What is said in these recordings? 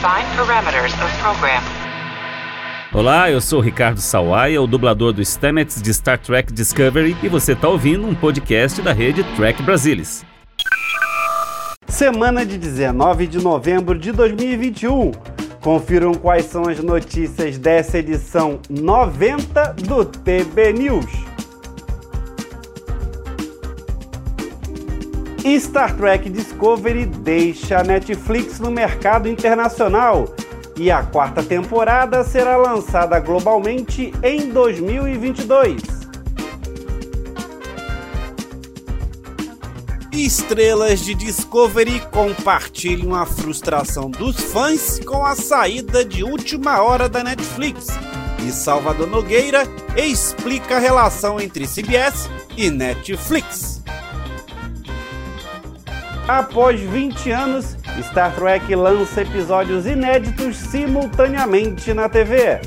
Define parameters of program. Olá, eu sou Ricardo Sawaia, o dublador do Stamets de Star Trek Discovery, e você está ouvindo um podcast da rede Trek Brasilis. Semana de 19 de novembro de 2021. Confiram quais são as notícias dessa edição 90 do TB News. Star Trek Discovery deixa a Netflix no mercado internacional e a quarta temporada será lançada globalmente em 2022. Estrelas de Discovery compartilham a frustração dos fãs com a saída de última hora da Netflix. E Salvador Nogueira explica a relação entre CBS e Netflix. Após 20 anos, Star Trek lança episódios inéditos simultaneamente na TV.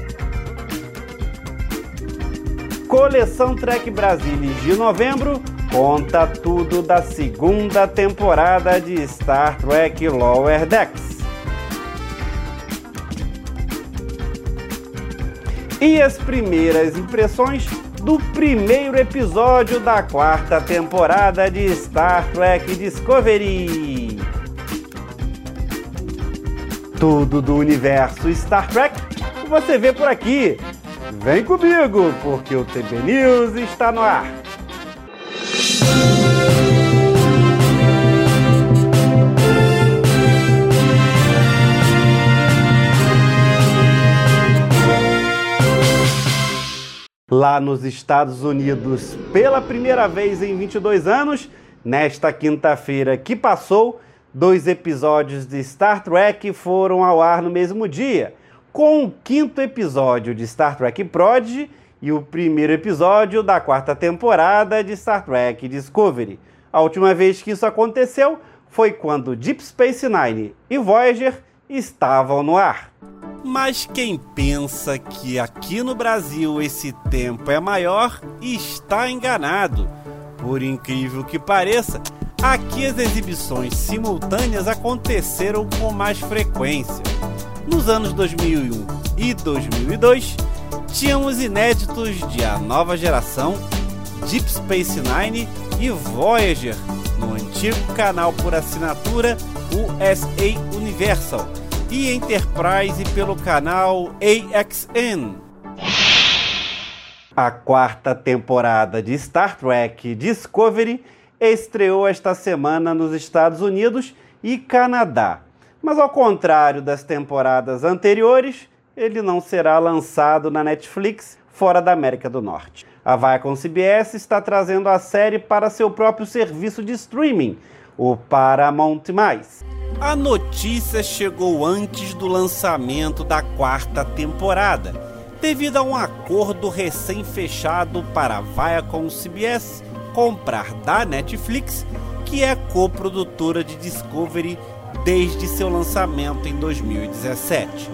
Coleção Trek Brasilis de novembro conta tudo da segunda temporada de Star Trek Lower Decks. E as primeiras impressões do primeiro episódio da quarta temporada de Star Trek Discovery. Tudo do universo Star Trek você vê por aqui. Vem comigo, porque o TB News está no ar. Lá nos Estados Unidos pela primeira vez em 22 anos. Nesta quinta-feira que passou, dois episódios de Star Trek foram ao ar no mesmo dia, com o quinto episódio de Star Trek Prodigy e o primeiro episódio da quarta temporada de Star Trek Discovery. A última vez que isso aconteceu foi quando Deep Space Nine e Voyager estavam no ar. Mas quem pensa que aqui no Brasil esse tempo é maior está enganado. Por incrível que pareça, aqui as exibições simultâneas aconteceram com mais frequência. Nos anos 2001 e 2002, tínhamos inéditos de A Nova Geração, Deep Space Nine e Voyager no antigo canal por assinatura USA Universal e Enterprise pelo canal AXN. A quarta temporada de Star Trek Discovery estreou esta semana nos Estados Unidos e Canadá. Mas ao contrário das temporadas anteriores, ele não será lançado na Netflix fora da América do Norte. A Viacom CBS está trazendo a série para seu próprio serviço de streaming, o Paramount+. A notícia chegou antes do lançamento da quarta temporada, devido a um acordo recém-fechado para a Viacom CBS comprar da Netflix, que é coprodutora de Discovery desde seu lançamento em 2017.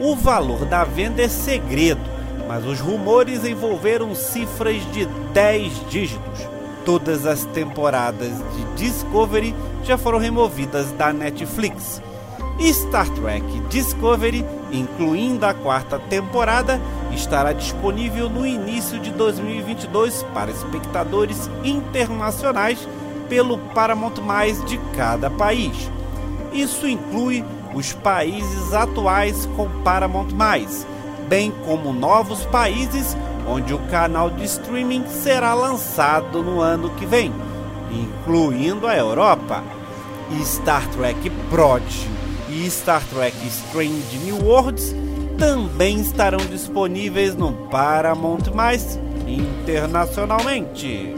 O valor da venda é segredo, mas os rumores envolveram cifras de 10 dígitos todas as temporadas de Discovery já foram removidas da Netflix. Star Trek Discovery, incluindo a quarta temporada, estará disponível no início de 2022 para espectadores internacionais pelo Paramount Mais de cada país. Isso inclui os países atuais com Paramount Mais, bem como novos países onde o canal de streaming será lançado no ano que vem, incluindo a Europa. Star Trek Prodigy e Star Trek Strange New Worlds também estarão disponíveis no Paramount Mais internacionalmente.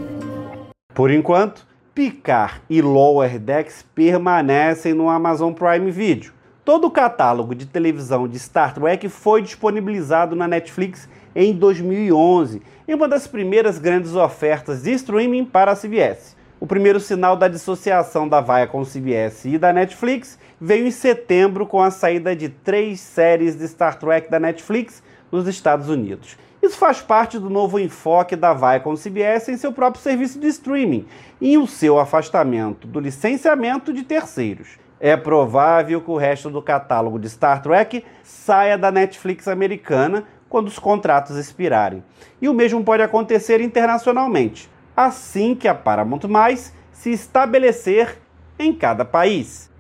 Por enquanto, Picard e Lower Decks permanecem no Amazon Prime Video. Todo o catálogo de televisão de Star Trek foi disponibilizado na Netflix em 2011, em uma das primeiras grandes ofertas de streaming para a CBS. O primeiro sinal da dissociação da Viacom CBS e da Netflix veio em setembro com a saída de três séries de Star Trek da Netflix nos Estados Unidos. Isso faz parte do novo enfoque da Viacom CBS em seu próprio serviço de streaming e o seu afastamento do licenciamento de terceiros. É provável que o resto do catálogo de Star Trek saia da Netflix americana quando os contratos expirarem. E o mesmo pode acontecer internacionalmente, assim que a Paramount Mais se estabelecer em cada país.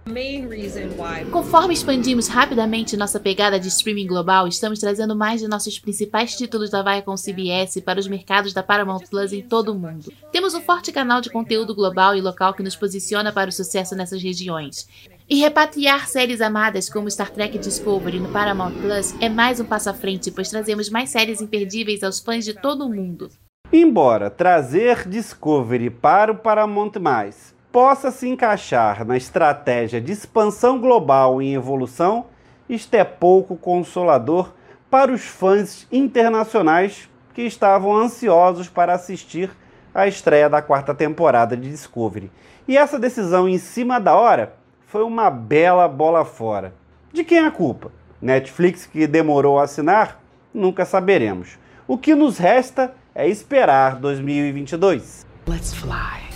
Conforme expandimos rapidamente nossa pegada de streaming global, estamos trazendo mais de nossos principais títulos da Viacom CBS para os mercados da Paramount Plus em todo o mundo. Temos um forte canal de conteúdo global e local que nos posiciona para o sucesso nessas regiões. E repatriar séries amadas como Star Trek Discovery no Paramount Plus é mais um passo à frente, pois trazemos mais séries imperdíveis aos fãs de todo o mundo. Embora trazer Discovery para o Paramount Mais possa se encaixar na estratégia de expansão global em evolução, isto é pouco consolador para os fãs internacionais que estavam ansiosos para assistir à estreia da quarta temporada de Discovery. E essa decisão em cima da hora foi uma bela bola fora. De quem é a culpa? Netflix que demorou a assinar? Nunca saberemos. O que nos resta é esperar 2022. Let's fly.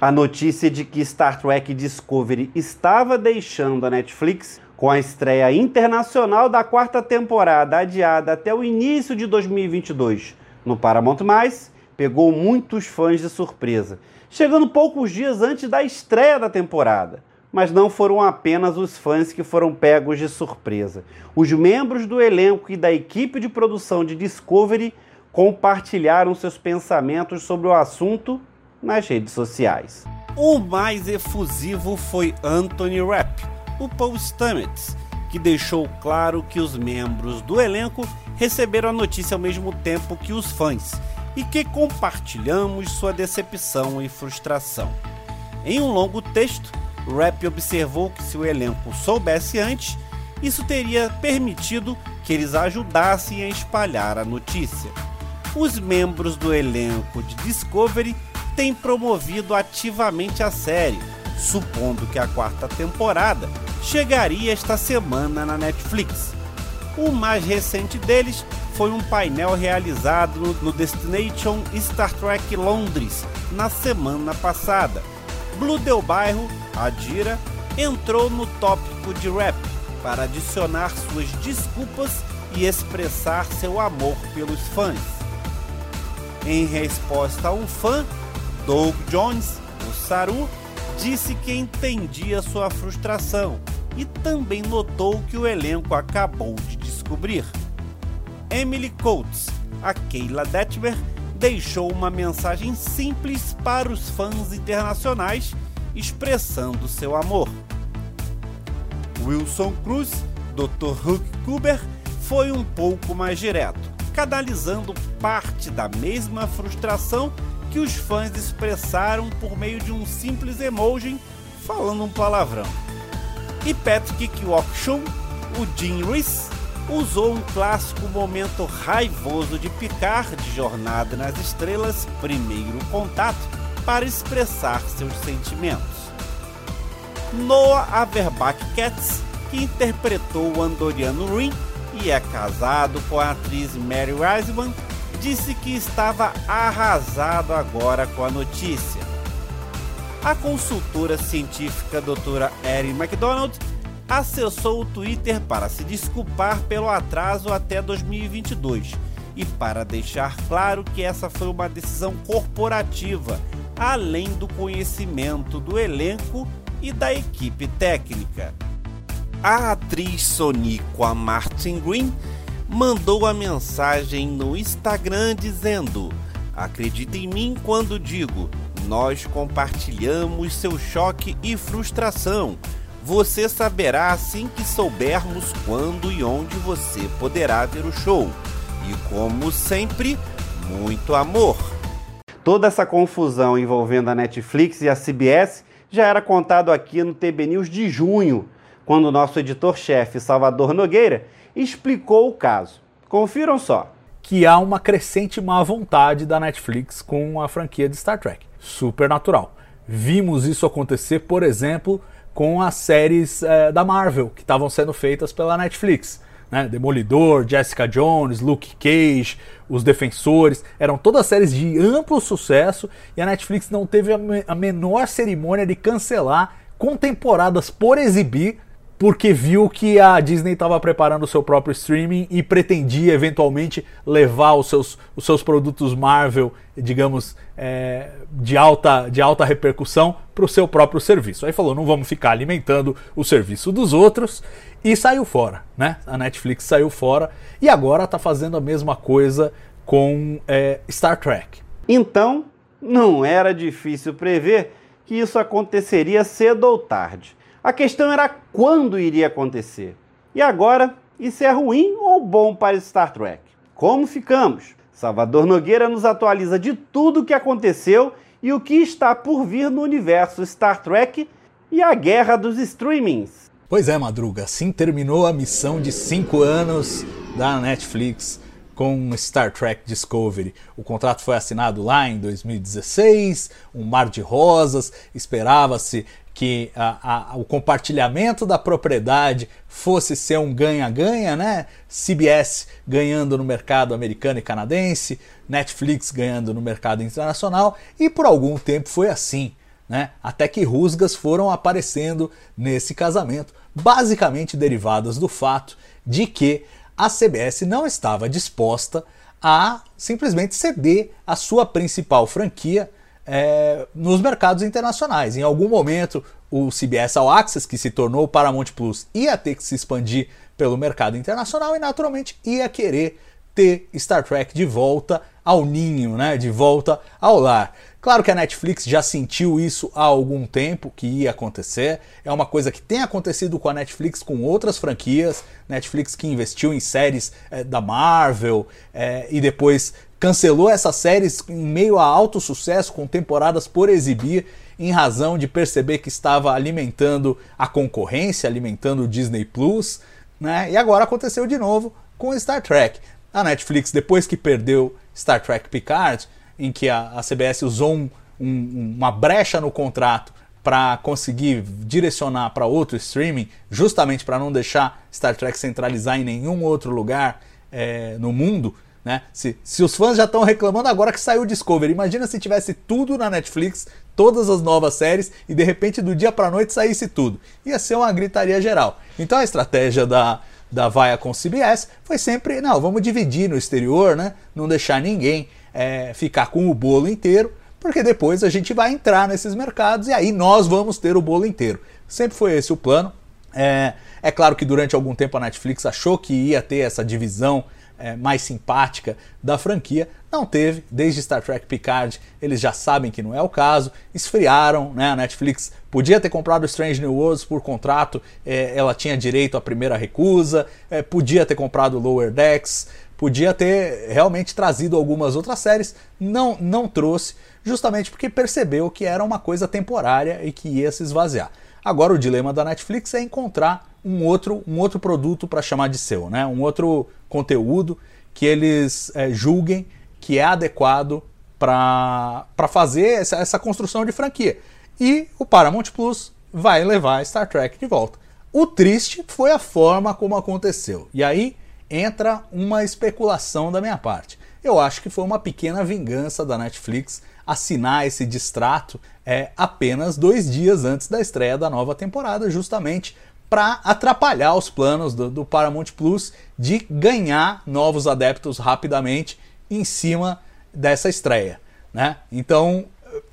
A notícia de que Star Trek Discovery estava deixando a Netflix com a estreia internacional da quarta temporada adiada até o início de 2022 no Paramount+, pegou muitos fãs de surpresa, chegando poucos dias antes da estreia da temporada. Mas não foram apenas os fãs que foram pegos de surpresa. Os membros do elenco e da equipe de produção de Discovery compartilharam seus pensamentos sobre o assunto nas redes sociais. O mais efusivo foi Anthony Rapp, o Paul Stamets, que deixou claro que os membros do elenco receberam a notícia ao mesmo tempo que os fãs e que compartilhamos sua decepção e frustração. Em um longo texto, Rapp observou que se o elenco soubesse antes, isso teria permitido que eles ajudassem a espalhar a notícia. Os membros do elenco de Discovery tem promovido ativamente a série, supondo que a quarta temporada chegaria esta semana na Netflix. O mais recente deles foi um painel realizado no Destination Star Trek Londres na semana passada. Blue Del Bairro, Adira, entrou no tópico de rap para adicionar suas desculpas e expressar seu amor pelos fãs. Em resposta a um fã, Doug Jones, o Saru, disse que entendia sua frustração e também notou que o elenco acabou de descobrir. Emily Coates, a Keila Detmer, deixou uma mensagem simples para os fãs internacionais expressando seu amor. Wilson Cruz, Dr. Hook Kuber, foi um pouco mais direto, canalizando parte da mesma frustração que os fãs expressaram por meio de um simples emoji falando um palavrão. E Patrick Kwokchung, o Jim Reese, usou um clássico momento raivoso de Picard de Jornada nas Estrelas, Primeiro Contato, para expressar seus sentimentos. Noah Averbach Katz, que interpretou o Andoriano Rin e é casado com a atriz Mary Wiseman, disse que estava arrasado agora com a notícia. A consultora científica doutora Erin McDonald acessou o Twitter para se desculpar pelo atraso até 2022 e para deixar claro que essa foi uma decisão corporativa, além do conhecimento do elenco e da equipe técnica. A atriz Sonico Martin Green mandou a mensagem no Instagram dizendo: Acredite em mim quando digo, nós compartilhamos seu choque e frustração. Você saberá assim que soubermos quando e onde você poderá ver o show. E como sempre, muito amor. Toda essa confusão envolvendo a Netflix e a CBS já era contado aqui no TB News de junho, quando o nosso editor-chefe Salvador Nogueira explicou o caso. Confiram só. Que há uma crescente má vontade da Netflix com a franquia de Star Trek. Super natural. Vimos isso acontecer, por exemplo, com as séries é, da Marvel que estavam sendo feitas pela Netflix. né? Demolidor, Jessica Jones, Luke Cage, Os Defensores, eram todas séries de amplo sucesso e a Netflix não teve a, me a menor cerimônia de cancelar com temporadas por exibir porque viu que a Disney estava preparando o seu próprio streaming e pretendia eventualmente levar os seus, os seus produtos Marvel, digamos, é, de, alta, de alta repercussão para o seu próprio serviço. Aí falou: não vamos ficar alimentando o serviço dos outros e saiu fora, né? A Netflix saiu fora e agora está fazendo a mesma coisa com é, Star Trek. Então, não era difícil prever que isso aconteceria cedo ou tarde. A questão era quando iria acontecer. E agora, isso é ruim ou bom para Star Trek? Como ficamos? Salvador Nogueira nos atualiza de tudo o que aconteceu e o que está por vir no universo Star Trek e a guerra dos streamings. Pois é, Madruga, assim terminou a missão de cinco anos da Netflix com Star Trek Discovery. O contrato foi assinado lá em 2016, um mar de rosas, esperava-se que a, a, o compartilhamento da propriedade fosse ser um ganha-ganha, né? CBS ganhando no mercado americano e canadense, Netflix ganhando no mercado internacional, e por algum tempo foi assim, né? Até que rusgas foram aparecendo nesse casamento, basicamente derivadas do fato de que a CBS não estava disposta a simplesmente ceder a sua principal franquia é, nos mercados internacionais. Em algum momento, o CBS All Access, que se tornou o Paramount Plus, ia ter que se expandir pelo mercado internacional e, naturalmente, ia querer ter Star Trek de volta ao ninho, né? de volta ao lar. Claro que a Netflix já sentiu isso há algum tempo que ia acontecer. É uma coisa que tem acontecido com a Netflix com outras franquias. Netflix que investiu em séries é, da Marvel é, e depois cancelou essas séries em meio a alto sucesso, com temporadas por exibir, em razão de perceber que estava alimentando a concorrência, alimentando o Disney Plus, né? E agora aconteceu de novo com Star Trek. A Netflix, depois que perdeu Star Trek Picard, em que a, a CBS usou um, um, uma brecha no contrato para conseguir direcionar para outro streaming, justamente para não deixar Star Trek centralizar em nenhum outro lugar é, no mundo, né? Se, se os fãs já estão reclamando agora que saiu o Discovery, imagina se tivesse tudo na Netflix, todas as novas séries e de repente do dia para noite saísse tudo. Ia ser uma gritaria geral. Então a estratégia da, da Vaia com CBS foi sempre, não, vamos dividir no exterior, né? Não deixar ninguém é, ficar com o bolo inteiro, porque depois a gente vai entrar nesses mercados e aí nós vamos ter o bolo inteiro. Sempre foi esse o plano. É, é claro que durante algum tempo a Netflix achou que ia ter essa divisão é, mais simpática da franquia. Não teve, desde Star Trek Picard eles já sabem que não é o caso, esfriaram, né? A Netflix podia ter comprado Strange New Worlds por contrato, é, ela tinha direito à primeira recusa, é, podia ter comprado Lower Decks, podia ter realmente trazido algumas outras séries, não, não trouxe, justamente porque percebeu que era uma coisa temporária e que ia se esvaziar. Agora o dilema da Netflix é encontrar um outro, um outro produto para chamar de seu, né? um outro conteúdo que eles é, julguem que é adequado para fazer essa, essa construção de franquia. E o Paramount Plus vai levar Star Trek de volta. O triste foi a forma como aconteceu. E aí entra uma especulação da minha parte. Eu acho que foi uma pequena vingança da Netflix assinar esse distrato é, apenas dois dias antes da estreia da nova temporada, justamente para atrapalhar os planos do, do, Paramount Plus de ganhar novos adeptos rapidamente em cima dessa estreia. Né? Então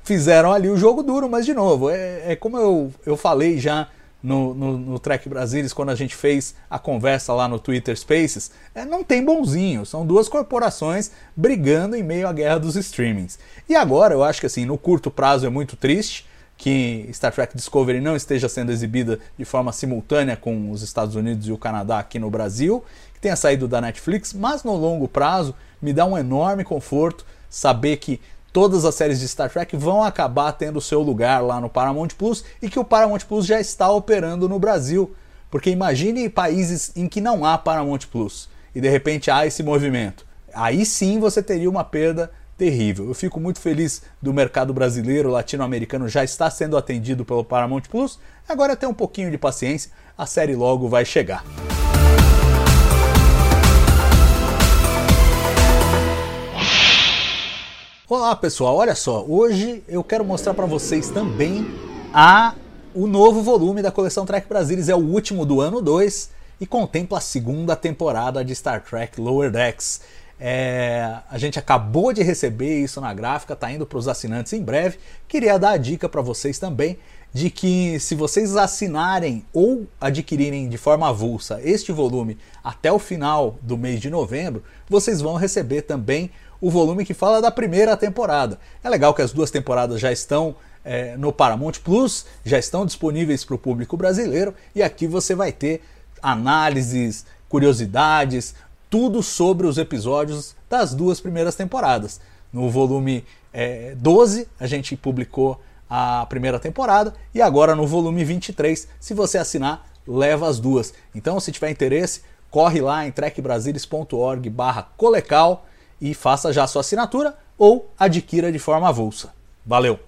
fizeram ali o jogo duro, mas de novo, é, é como eu, eu falei já no, no, no Trek Brasilis, quando a gente fez a conversa lá no Twitter Spaces, é, não tem bonzinho, são duas corporações brigando em meio à guerra dos streamings. E agora eu acho que assim, no curto prazo é muito triste, que Star Trek Discovery não esteja sendo exibida de forma simultânea com os Estados Unidos e o Canadá aqui no Brasil, que tenha saído da Netflix, mas no longo prazo me dá um enorme conforto saber que todas as séries de Star Trek vão acabar tendo seu lugar lá no Paramount Plus e que o Paramount Plus já está operando no Brasil. Porque imagine países em que não há Paramount Plus e de repente há esse movimento. Aí sim você teria uma perda terrível. Eu fico muito feliz do mercado brasileiro, latino-americano já está sendo atendido pelo Paramount Plus. Agora ter um pouquinho de paciência, a série logo vai chegar. Olá pessoal, olha só, hoje eu quero mostrar para vocês também a o novo volume da coleção Trek Brasilis, é o último do ano 2 e contempla a segunda temporada de Star Trek Lower Decks. É, a gente acabou de receber isso na gráfica, tá indo para os assinantes em breve. Queria dar a dica para vocês também de que se vocês assinarem ou adquirirem de forma avulsa este volume até o final do mês de novembro, vocês vão receber também o volume que fala da primeira temporada. É legal que as duas temporadas já estão é, no Paramount Plus, já estão disponíveis para o público brasileiro e aqui você vai ter análises, curiosidades, tudo sobre os episódios das duas primeiras temporadas. No volume é, 12, a gente publicou a primeira temporada e agora no volume 23, se você assinar, leva as duas. Então, se tiver interesse, corre lá em trekbrasilis.org/colecal e faça já sua assinatura ou adquira de forma avulsa. Valeu!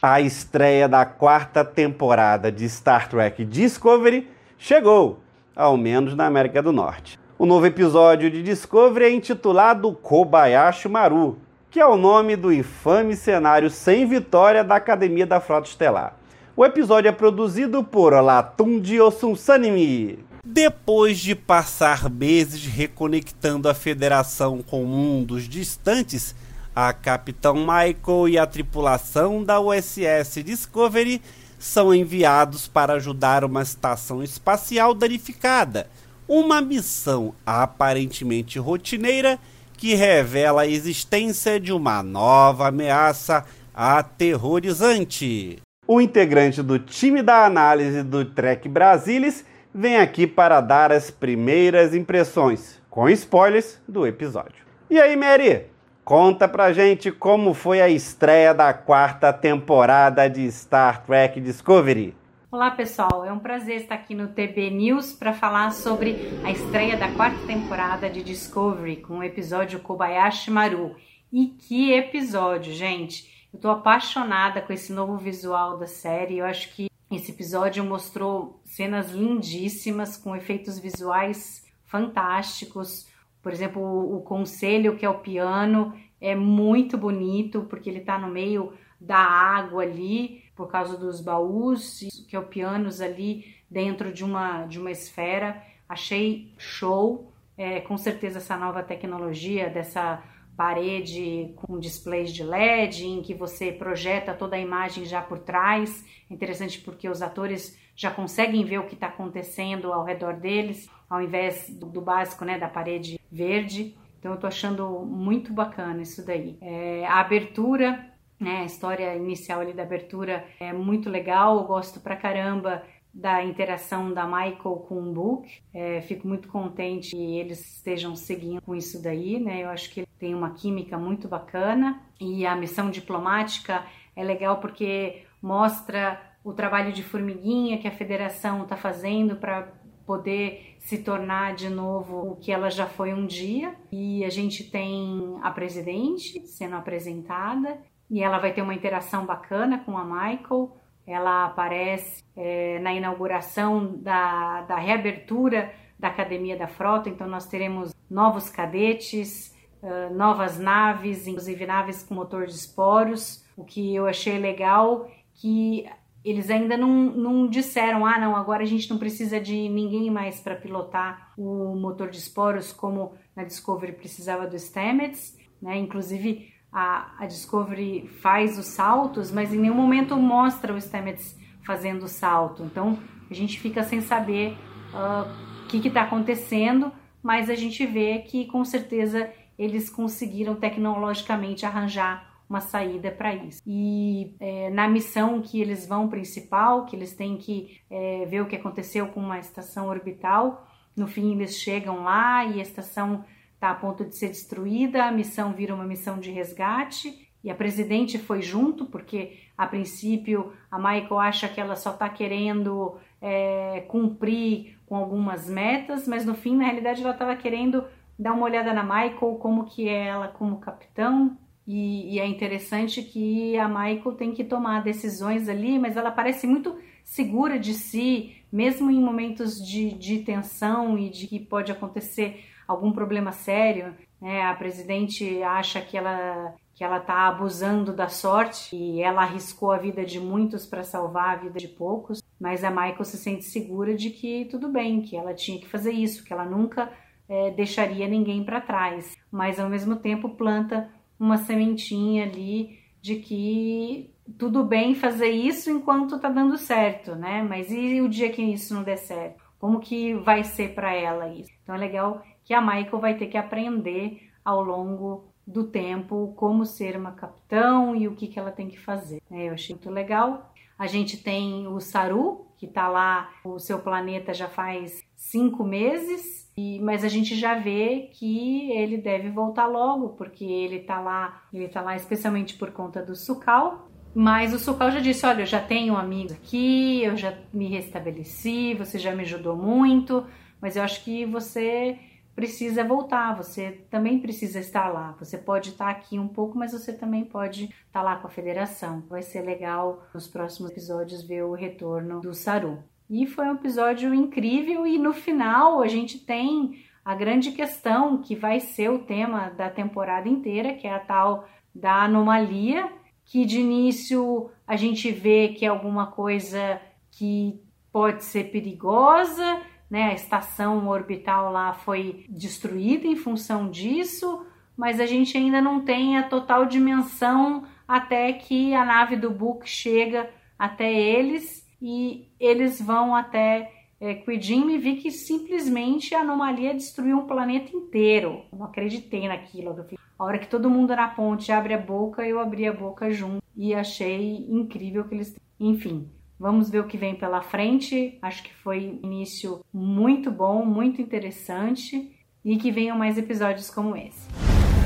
A estreia da quarta temporada de Star Trek Discovery chegou, ao menos na América do Norte. O novo episódio de Discovery é intitulado Kobayashi Maru, que é o nome do infame cenário sem vitória da Academia da Frota Estelar. O episódio é produzido por Olatunji Osunsanimi. Depois de passar meses reconectando a Federação com mundos distantes, a Capitão Michael e a tripulação da USS Discovery são enviados para ajudar uma estação espacial danificada. Uma missão aparentemente rotineira que revela a existência de uma nova ameaça aterrorizante. O integrante do time da análise do Trek Brasilis vem aqui para dar as primeiras impressões, com spoilers, do episódio. E aí, Mary? Conta pra gente como foi a estreia da quarta temporada de Star Trek Discovery. Olá pessoal, é um prazer estar aqui no TB News para falar sobre a estreia da quarta temporada de Discovery com o episódio Kobayashi Maru. E que episódio, gente! Eu tô apaixonada com esse novo visual da série. Eu acho que esse episódio mostrou cenas lindíssimas com efeitos visuais fantásticos por exemplo, o, conselho, que é o piano, é muito bonito, porque ele está no meio da água ali, por causa dos baús, que é o pianos ali dentro de uma, de uma esfera. Achei show. É, com certeza essa nova tecnologia dessa parede com displays de LED em que você projeta toda a imagem já por trás. Interessante porque os atores já conseguem ver o que está acontecendo ao redor deles, ao invés do, do, básico, né, da parede verde. Então eu tô achando muito bacana isso daí. É, a abertura, né, a história inicial ali da abertura é muito legal, eu gosto pra caramba da interação da Michael com o Book. É, fico muito contente que eles estejam seguindo com isso daí, né? Eu acho que tem uma química muito bacana e a missão diplomática é legal porque mostra o trabalho de formiguinha que a federação está fazendo para poder se tornar de novo o que ela já foi um dia. E a gente tem a presidente sendo apresentada e ela vai ter uma interação bacana com a Michael. Ela aparece é, na inauguração da, da reabertura da Academia da Frota, então nós teremos novos cadetes, uh, novas naves, inclusive naves com motor de esporos. O que eu achei legal que eles ainda não, não disseram, ah, não, agora a gente não precisa de ninguém mais para pilotar o motor de esporos como na Discovery precisava do Stamets, né? Inclusive a, a Discovery faz os saltos, mas em nenhum momento mostra o Stamets fazendo o salto. Então a gente fica sem saber uh, o que está acontecendo, mas a gente vê que com certeza eles conseguiram tecnologicamente arranjar uma saída para isso. E é, na missão que eles vão principal, que eles têm que é, ver o que aconteceu com uma estação orbital, no fim eles chegam lá e a estação está a ponto de ser destruída, a missão vira uma missão de resgate e a presidente foi junto, porque a princípio a Michael acha que ela só está querendo é, cumprir com algumas metas, mas no fim, na realidade, ela estava querendo dar uma olhada na Michael, como que é ela como capitão, e, e, é interessante que a Michael tem que tomar decisões ali, mas ela parece muito segura de si, mesmo em momentos de, de tensão e de que pode acontecer algum problema sério. Né? A presidente acha que ela que ela está abusando da sorte e ela arriscou a vida de muitos para salvar a vida de poucos, mas a Michael se sente segura de que tudo bem, que ela tinha que fazer isso, que ela nunca é, deixaria ninguém para trás, mas ao mesmo tempo planta uma sementinha ali de que tudo bem fazer isso enquanto está dando certo, né? Mas e o dia que isso não der certo? Como que vai ser para ela isso? Então é legal que a Michael vai ter que aprender ao longo do tempo como ser uma capitão e o que, que ela tem que fazer. É, eu achei muito legal. A gente tem o Saru, que está lá, o seu planeta já faz cinco meses, e, mas a gente já vê que ele deve voltar logo, porque ele está lá, ele tá lá especialmente por conta do Sukal. Mas o Sukal já disse: Olha, eu já tenho amigos aqui, eu já me restabeleci, você já me ajudou muito, mas eu acho que você precisa voltar, você também precisa estar lá. Você pode estar aqui um pouco, mas você também pode estar lá com a federação. Vai ser legal nos próximos episódios ver o retorno do Saru. E foi um episódio incrível e no final a gente tem a grande questão que vai ser o tema da temporada inteira, que é a tal da anomalia, que de início a gente vê que é alguma coisa que pode ser perigosa, né? A estação orbital lá foi destruída em função disso, mas a gente ainda não tem a total dimensão até que a nave do Book chega até eles e eles vão até é, Quidin e vi que simplesmente a anomalia destruiu um planeta inteiro. Não acreditei naquilo. A hora que todo mundo na ponte abre a boca, eu abri a boca junto e achei incrível que eles. Enfim, Vamos ver o que vem pela frente. Acho que foi um início muito bom, muito interessante e que venham mais episódios como esse.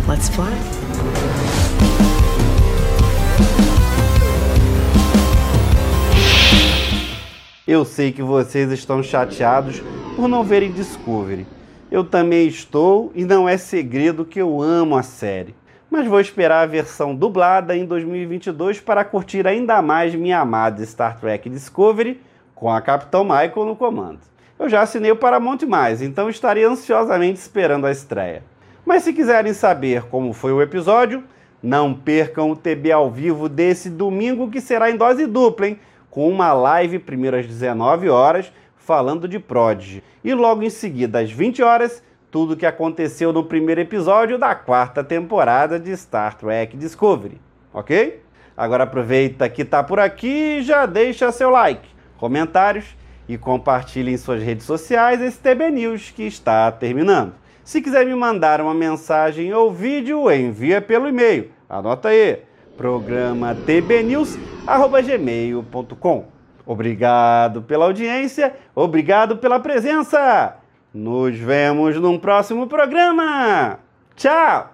Let's fly. Eu sei que vocês estão chateados por não verem Discovery. Eu também estou e não é segredo que eu amo a série mas vou esperar a versão dublada em 2022 para curtir ainda mais minha amada Star Trek Discovery com a Capitão Michael no comando. Eu já assinei o Paramount+, então estarei ansiosamente esperando a estreia. Mas se quiserem saber como foi o episódio, não percam o TB ao vivo desse domingo que será em dose dupla, hein? Com uma live primeiro às 19 horas falando de Prodigy e logo em seguida às 20 horas tudo o que aconteceu no primeiro episódio da quarta temporada de Star Trek Discovery, ok? Agora aproveita que tá por aqui e já deixa seu like, comentários e compartilhe em suas redes sociais esse TB News que está terminando. Se quiser me mandar uma mensagem ou vídeo, envia pelo e-mail. Anota aí, programa tbnews@gmail.com. Obrigado pela audiência, obrigado pela presença. Nos vemos num próximo programa. Tchau!